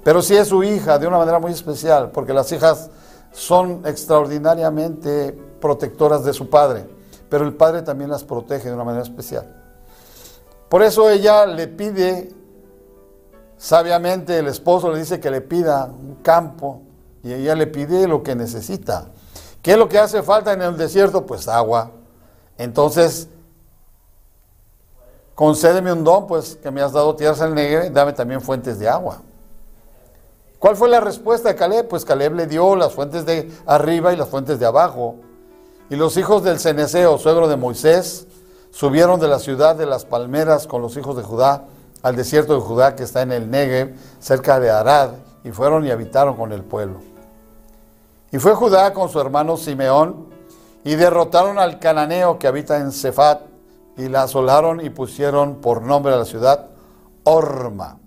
[SPEAKER 1] Pero si es su hija, de una manera muy especial, porque las hijas son extraordinariamente protectoras de su padre, pero el padre también las protege de una manera especial. Por eso ella le pide, sabiamente el esposo le dice que le pida un campo y ella le pide lo que necesita. ¿Qué es lo que hace falta en el desierto? Pues agua. Entonces, concédeme un don, pues que me has dado tierras en el Negev, dame también fuentes de agua. ¿Cuál fue la respuesta de Caleb? Pues Caleb le dio las fuentes de arriba y las fuentes de abajo. Y los hijos del Ceneseo, suegro de Moisés, subieron de la ciudad de las palmeras con los hijos de Judá al desierto de Judá que está en el Negev, cerca de Arad, y fueron y habitaron con el pueblo. Y fue Judá con su hermano Simeón y derrotaron al cananeo que habita en Cefat y la asolaron y pusieron por nombre a la ciudad Orma.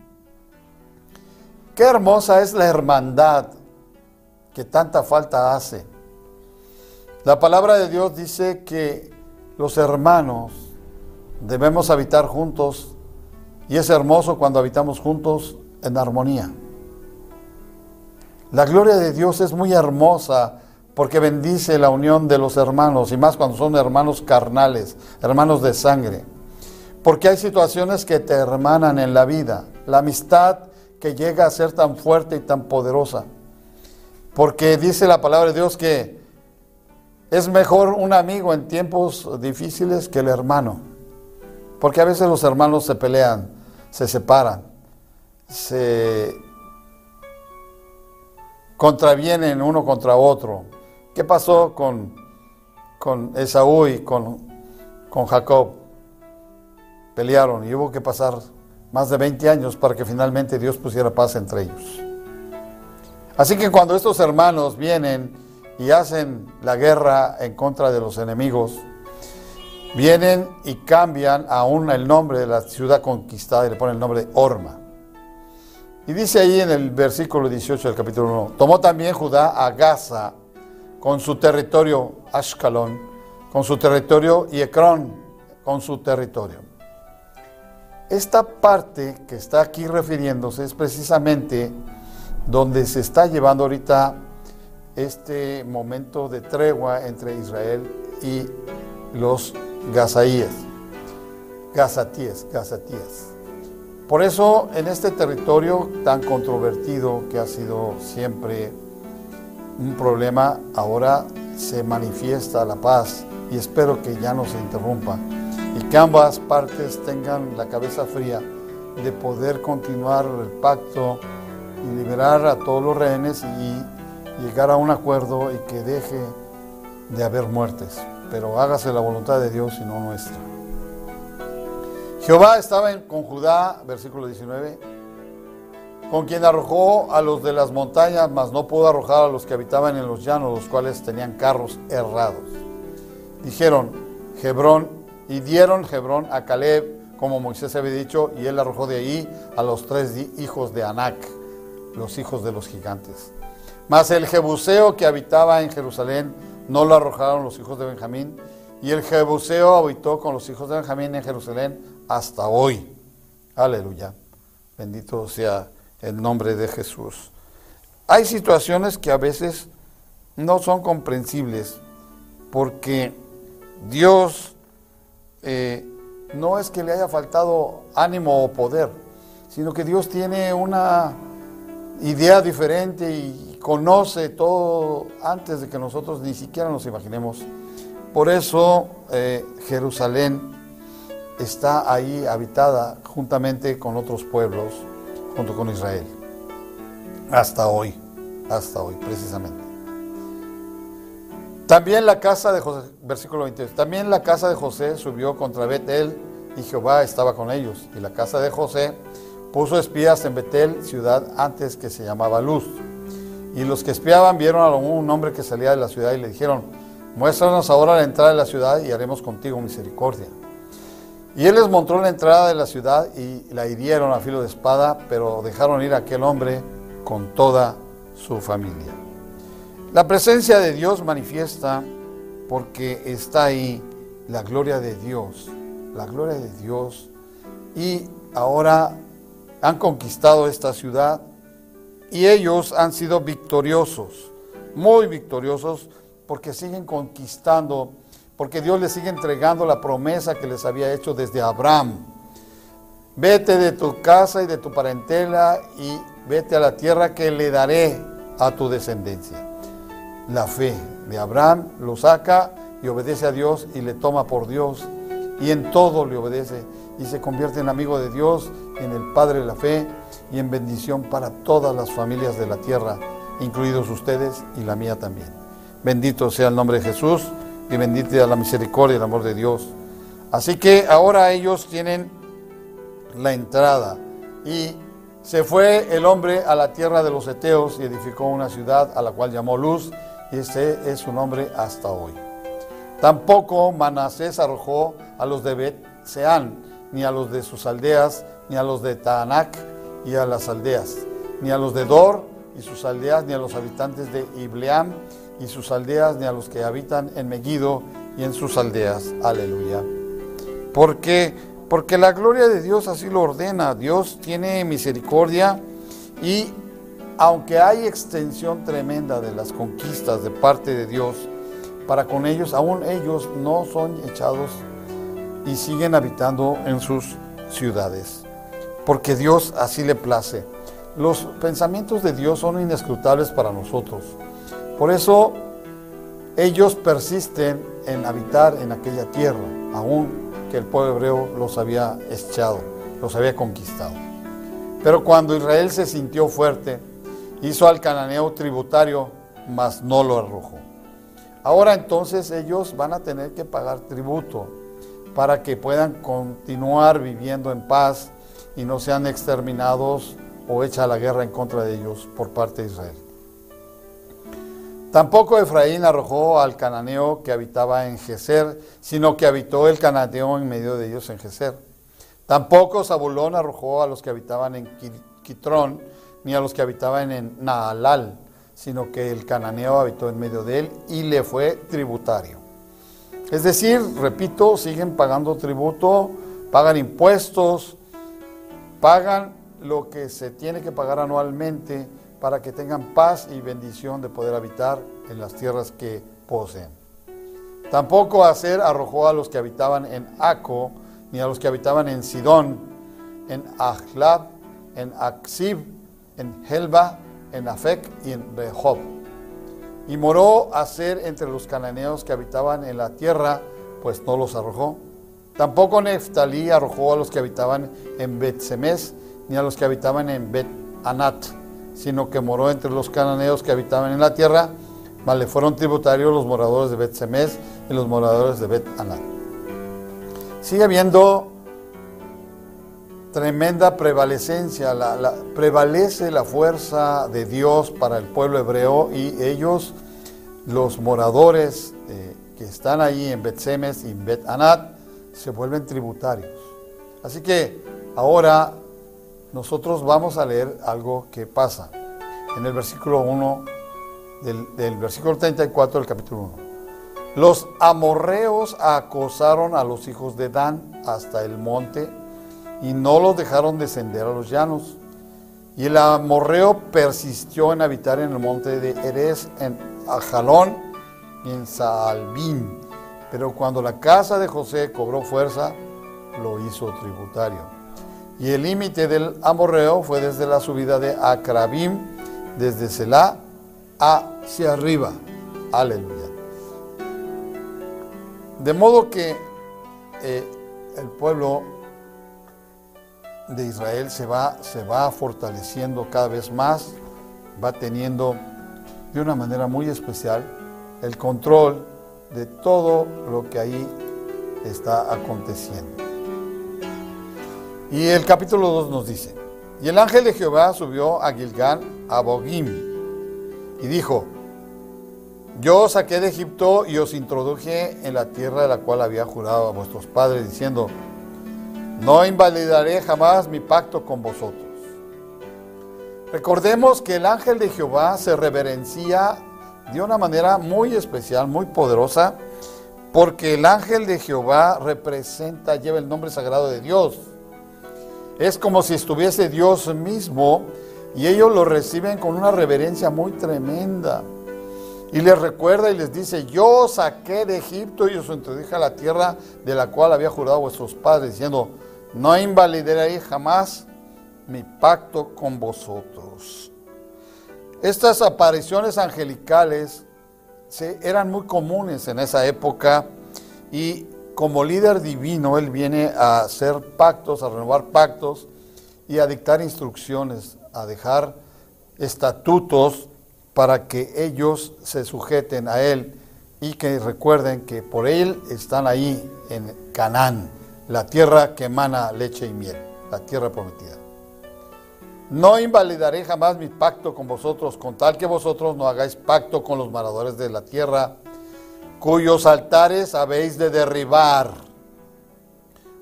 [SPEAKER 1] Qué hermosa es la hermandad que tanta falta hace. La palabra de Dios dice que los hermanos debemos habitar juntos y es hermoso cuando habitamos juntos en armonía. La gloria de Dios es muy hermosa porque bendice la unión de los hermanos y más cuando son hermanos carnales, hermanos de sangre. Porque hay situaciones que te hermanan en la vida, la amistad que llega a ser tan fuerte y tan poderosa. Porque dice la palabra de Dios que es mejor un amigo en tiempos difíciles que el hermano. Porque a veces los hermanos se pelean, se separan, se contravienen uno contra otro. ¿Qué pasó con, con Esaú y con, con Jacob? Pelearon y hubo que pasar más de 20 años para que finalmente Dios pusiera paz entre ellos. Así que cuando estos hermanos vienen y hacen la guerra en contra de los enemigos, vienen y cambian aún el nombre de la ciudad conquistada y le ponen el nombre de Orma. Y dice ahí en el versículo 18 del capítulo 1, tomó también Judá a Gaza con su territorio, Ashkelon, con su territorio y Ecrón con su territorio. Esta parte que está aquí refiriéndose es precisamente donde se está llevando ahorita este momento de tregua entre Israel y los gazaíes, gazatíes, gazatíes. Por eso en este territorio tan controvertido que ha sido siempre un problema, ahora se manifiesta la paz y espero que ya no se interrumpa y que ambas partes tengan la cabeza fría de poder continuar el pacto y liberar a todos los rehenes y llegar a un acuerdo y que deje de haber muertes. Pero hágase la voluntad de Dios y no nuestra. Jehová estaba con Judá, versículo 19, con quien arrojó a los de las montañas, mas no pudo arrojar a los que habitaban en los llanos, los cuales tenían carros errados. Dijeron Hebrón y dieron Hebrón a Caleb, como Moisés había dicho, y él arrojó de ahí a los tres hijos de Anac, los hijos de los gigantes. Mas el Jebuseo que habitaba en Jerusalén no lo arrojaron los hijos de Benjamín, y el Jebuseo habitó con los hijos de Benjamín en Jerusalén hasta hoy. Aleluya. Bendito sea el nombre de Jesús. Hay situaciones que a veces no son comprensibles porque Dios eh, no es que le haya faltado ánimo o poder, sino que Dios tiene una idea diferente y conoce todo antes de que nosotros ni siquiera nos imaginemos. Por eso eh, Jerusalén está ahí habitada juntamente con otros pueblos, junto con Israel. Hasta hoy, hasta hoy precisamente. También la casa de José, versículo 22, también la casa de José subió contra Betel y Jehová estaba con ellos. Y la casa de José puso espías en Betel, ciudad antes que se llamaba Luz. Y los que espiaban vieron a un hombre que salía de la ciudad y le dijeron, muéstranos ahora la entrada de la ciudad y haremos contigo misericordia. Y él les mostró la entrada de la ciudad y la hirieron a filo de espada, pero dejaron ir a aquel hombre con toda su familia. La presencia de Dios manifiesta porque está ahí la gloria de Dios, la gloria de Dios. Y ahora han conquistado esta ciudad y ellos han sido victoriosos, muy victoriosos, porque siguen conquistando porque Dios les sigue entregando la promesa que les había hecho desde Abraham. Vete de tu casa y de tu parentela y vete a la tierra que le daré a tu descendencia. La fe de Abraham lo saca y obedece a Dios y le toma por Dios y en todo le obedece y se convierte en amigo de Dios, en el Padre de la fe y en bendición para todas las familias de la tierra, incluidos ustedes y la mía también. Bendito sea el nombre de Jesús y bendita la misericordia y el amor de Dios. Así que ahora ellos tienen la entrada y se fue el hombre a la tierra de los Eteos y edificó una ciudad a la cual llamó Luz y ese es su nombre hasta hoy. Tampoco Manasés arrojó a los de Bet Seán, ni a los de sus aldeas, ni a los de Taanac y a las aldeas, ni a los de Dor y sus aldeas, ni a los habitantes de Ibleam y sus aldeas, ni a los que habitan en Megiddo y en sus aldeas. Aleluya. Porque, porque la gloria de Dios así lo ordena. Dios tiene misericordia y aunque hay extensión tremenda de las conquistas de parte de Dios, para con ellos, aún ellos no son echados y siguen habitando en sus ciudades. Porque Dios así le place. Los pensamientos de Dios son inescrutables para nosotros. Por eso ellos persisten en habitar en aquella tierra, aun que el pueblo hebreo los había echado, los había conquistado. Pero cuando Israel se sintió fuerte, hizo al cananeo tributario, mas no lo arrojó. Ahora entonces ellos van a tener que pagar tributo para que puedan continuar viviendo en paz y no sean exterminados o hecha la guerra en contra de ellos por parte de Israel. Tampoco Efraín arrojó al cananeo que habitaba en Geser, sino que habitó el cananeo en medio de ellos en Geser. Tampoco Zabulón arrojó a los que habitaban en Quitrón, ni a los que habitaban en Naalal, sino que el cananeo habitó en medio de él y le fue tributario. Es decir, repito, siguen pagando tributo, pagan impuestos, pagan lo que se tiene que pagar anualmente para que tengan paz y bendición de poder habitar en las tierras que poseen. Tampoco Aser arrojó a los que habitaban en Aco, ni a los que habitaban en Sidón, en Ahlab, en Aksib, en Helba, en Afek y en Rehob. Y moró Aser entre los cananeos que habitaban en la tierra, pues no los arrojó. Tampoco Neftalí arrojó a los que habitaban en Bet Semes, ni a los que habitaban en Bet Anat sino que moró entre los cananeos que habitaban en la tierra, mas le fueron tributarios los moradores de Bet Semes y los moradores de Bet Anat. Sigue habiendo tremenda prevalecencia, la, prevalece la fuerza de Dios para el pueblo hebreo y ellos, los moradores eh, que están ahí en Bet Semes y en Bet Anat, se vuelven tributarios. Así que ahora nosotros vamos a leer algo que pasa en el versículo 1 del, versículo 34 del capítulo 1. Los amorreos acosaron a los hijos de Dan hasta el monte y no los dejaron descender a los llanos. Y el amorreo persistió en habitar en el monte de Erez, en Ajalón y en Saalbín. Pero cuando la casa de José cobró fuerza, lo hizo tributario. Y el límite del amorreo fue desde la subida de Acrabim, desde Selah hacia arriba. Aleluya. De modo que eh, el pueblo de Israel se va, se va fortaleciendo cada vez más, va teniendo de una manera muy especial el control de todo lo que ahí está aconteciendo. Y el capítulo 2 nos dice, y el ángel de Jehová subió a Gilgal, a Bogim, y dijo, yo os saqué de Egipto y os introduje en la tierra de la cual había jurado a vuestros padres, diciendo, no invalidaré jamás mi pacto con vosotros. Recordemos que el ángel de Jehová se reverencia de una manera muy especial, muy poderosa, porque el ángel de Jehová representa, lleva el nombre sagrado de Dios. Es como si estuviese Dios mismo y ellos lo reciben con una reverencia muy tremenda. Y les recuerda y les dice, yo saqué de Egipto y os introduje a la tierra de la cual había jurado vuestros padres, diciendo, no invalidaré jamás mi pacto con vosotros. Estas apariciones angelicales eran muy comunes en esa época y como líder divino él viene a hacer pactos, a renovar pactos y a dictar instrucciones, a dejar estatutos para que ellos se sujeten a Él y que recuerden que por Él están ahí en Canaán, la tierra que emana leche y miel, la tierra prometida. No invalidaré jamás mi pacto con vosotros, con tal que vosotros no hagáis pacto con los moradores de la tierra, cuyos altares habéis de derribar.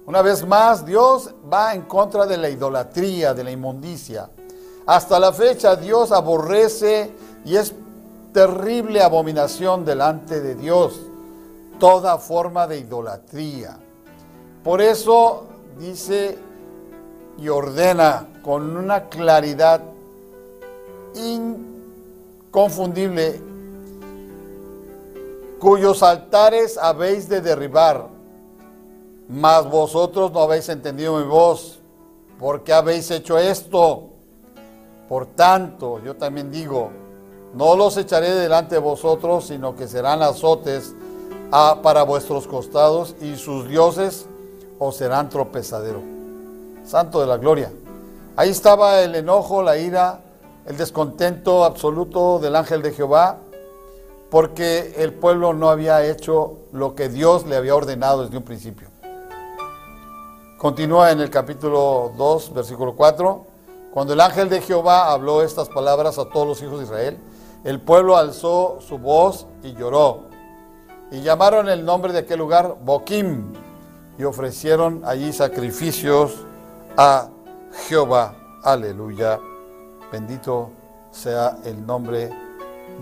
[SPEAKER 1] Una vez más, Dios va en contra de la idolatría, de la inmundicia. Hasta la fecha, Dios aborrece y es terrible abominación delante de Dios toda forma de idolatría. Por eso dice y ordena con una claridad inconfundible, cuyos altares habéis de derribar, mas vosotros no habéis entendido mi voz, porque habéis hecho esto. Por tanto, yo también digo, no los echaré delante de vosotros, sino que serán azotes para vuestros costados y sus dioses os serán tropezadero. Santo de la gloria. Ahí estaba el enojo, la ira, el descontento absoluto del ángel de Jehová, porque el pueblo no había hecho lo que Dios le había ordenado desde un principio. Continúa en el capítulo 2, versículo 4. Cuando el ángel de Jehová habló estas palabras a todos los hijos de Israel, el pueblo alzó su voz y lloró. Y llamaron el nombre de aquel lugar Boquim y ofrecieron allí sacrificios a Jehová. Aleluya. Bendito sea el nombre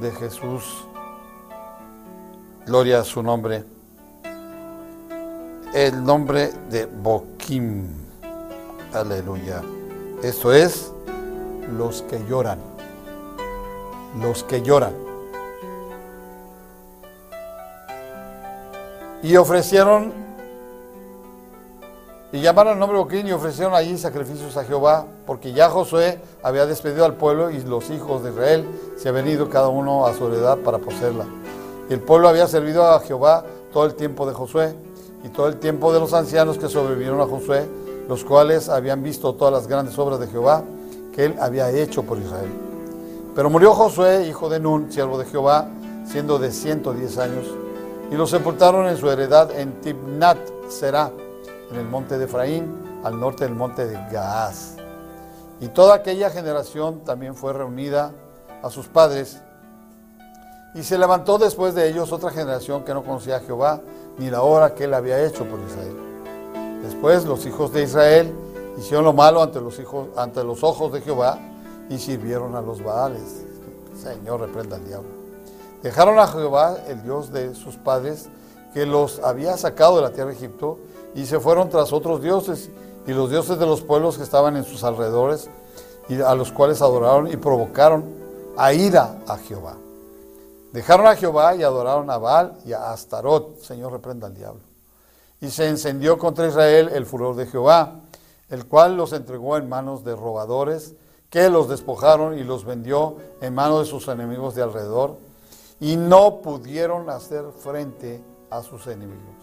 [SPEAKER 1] de Jesús. Gloria a su nombre. El nombre de Boquim. Aleluya. Esto es los que lloran los que lloran. Y ofrecieron, y llamaron al nombre Boquín y ofrecieron allí sacrificios a Jehová, porque ya Josué había despedido al pueblo y los hijos de Israel se habían ido cada uno a su heredad para poseerla. Y el pueblo había servido a Jehová todo el tiempo de Josué y todo el tiempo de los ancianos que sobrevivieron a Josué, los cuales habían visto todas las grandes obras de Jehová que él había hecho por Israel. Pero murió Josué, hijo de Nun, siervo de Jehová, siendo de 110 años, y lo sepultaron en su heredad en Tibnat Será, en el monte de Efraín, al norte del monte de Gaaz. Y toda aquella generación también fue reunida a sus padres. Y se levantó después de ellos otra generación que no conocía a Jehová, ni la obra que él había hecho por Israel. Después los hijos de Israel hicieron lo malo ante los, hijos, ante los ojos de Jehová y sirvieron a los Baales. Señor, reprenda al diablo. Dejaron a Jehová, el Dios de sus padres, que los había sacado de la tierra de Egipto, y se fueron tras otros dioses, y los dioses de los pueblos que estaban en sus alrededores, y a los cuales adoraron y provocaron a ira a Jehová. Dejaron a Jehová y adoraron a Baal y a Astarot. Señor, reprenda al diablo. Y se encendió contra Israel el furor de Jehová, el cual los entregó en manos de robadores, que los despojaron y los vendió en manos de sus enemigos de alrededor, y no pudieron hacer frente a sus enemigos.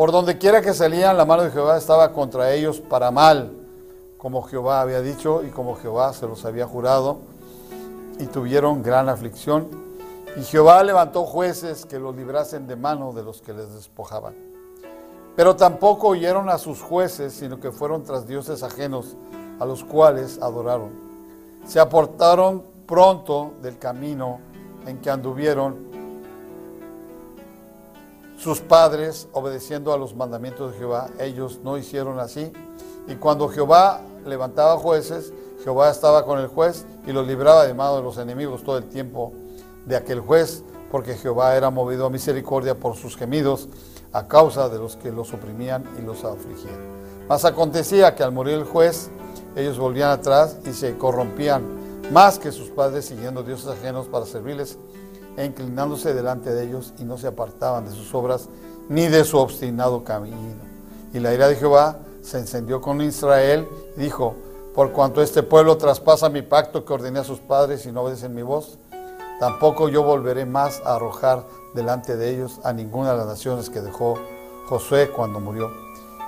[SPEAKER 1] Por donde quiera que salían, la mano de Jehová estaba contra ellos para mal, como Jehová había dicho y como Jehová se los había jurado, y tuvieron gran aflicción. Y Jehová levantó jueces que los librasen de mano de los que les despojaban. Pero tampoco oyeron a sus jueces, sino que fueron tras dioses ajenos, a los cuales adoraron. Se aportaron pronto del camino en que anduvieron sus padres, obedeciendo a los mandamientos de Jehová. Ellos no hicieron así. Y cuando Jehová levantaba jueces, Jehová estaba con el juez y los libraba de mano de los enemigos todo el tiempo de aquel juez, porque Jehová era movido a misericordia por sus gemidos a causa de los que los oprimían y los afligían. Mas acontecía que al morir el juez, ellos volvían atrás y se corrompían más que sus padres siguiendo dioses ajenos para servirles e inclinándose delante de ellos y no se apartaban de sus obras ni de su obstinado camino. Y la ira de Jehová se encendió con Israel y dijo, por cuanto este pueblo traspasa mi pacto que ordené a sus padres y no obedecen mi voz, tampoco yo volveré más a arrojar delante de ellos a ninguna de las naciones que dejó Josué cuando murió.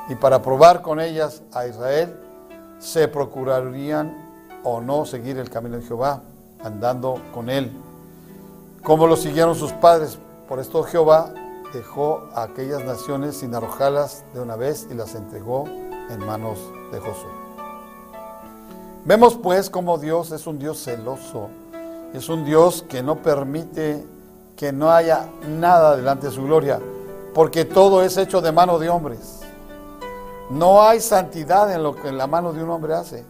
[SPEAKER 1] Y para probar con ellas a Israel, se procurarían o no seguir el camino de Jehová, andando con él, como lo siguieron sus padres. Por esto Jehová dejó a aquellas naciones sin arrojarlas de una vez y las entregó en manos de Josué. Vemos pues cómo Dios es un Dios celoso, es un Dios que no permite que no haya nada delante de su gloria, porque todo es hecho de mano de hombres. No hay santidad en lo que la mano de un hombre hace.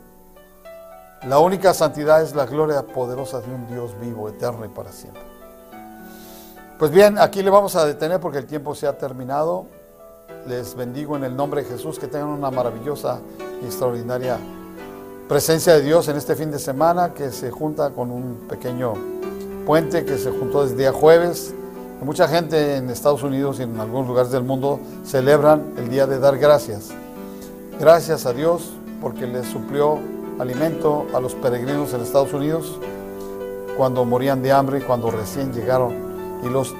[SPEAKER 1] La única santidad es la gloria poderosa de un Dios vivo, eterno y para siempre. Pues bien, aquí le vamos a detener porque el tiempo se ha terminado. Les bendigo en el nombre de Jesús, que tengan una maravillosa y extraordinaria presencia de Dios en este fin de semana que se junta con un pequeño puente que se juntó desde día jueves. Mucha gente en Estados Unidos y en algunos lugares del mundo celebran el día de dar gracias. Gracias a Dios porque les suplió alimento a los peregrinos en Estados Unidos cuando morían de hambre, cuando recién llegaron. Y los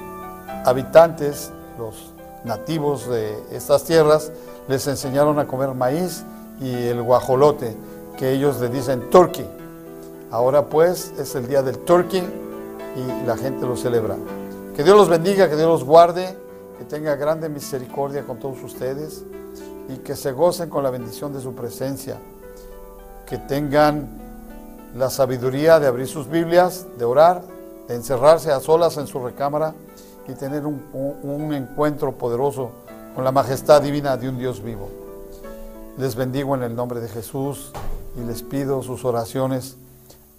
[SPEAKER 1] habitantes, los nativos de estas tierras, les enseñaron a comer maíz y el guajolote, que ellos le dicen turkey. Ahora pues es el día del turkey y la gente lo celebra. Que Dios los bendiga, que Dios los guarde, que tenga grande misericordia con todos ustedes y que se gocen con la bendición de su presencia. Que tengan la sabiduría de abrir sus Biblias, de orar, de encerrarse a solas en su recámara y tener un, un encuentro poderoso con la majestad divina de un Dios vivo. Les bendigo en el nombre de Jesús y les pido sus oraciones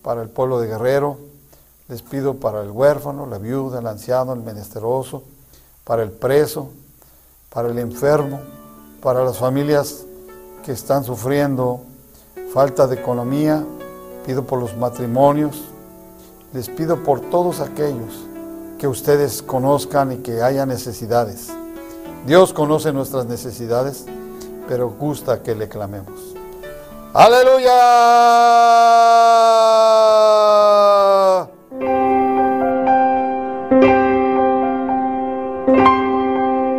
[SPEAKER 1] para el pueblo de Guerrero les pido para el huérfano, la viuda, el anciano, el menesteroso, para el preso, para el enfermo, para las familias que están sufriendo falta de economía, pido por los matrimonios, les pido por todos aquellos que ustedes conozcan y que haya necesidades. Dios conoce nuestras necesidades, pero gusta que le clamemos. Aleluya.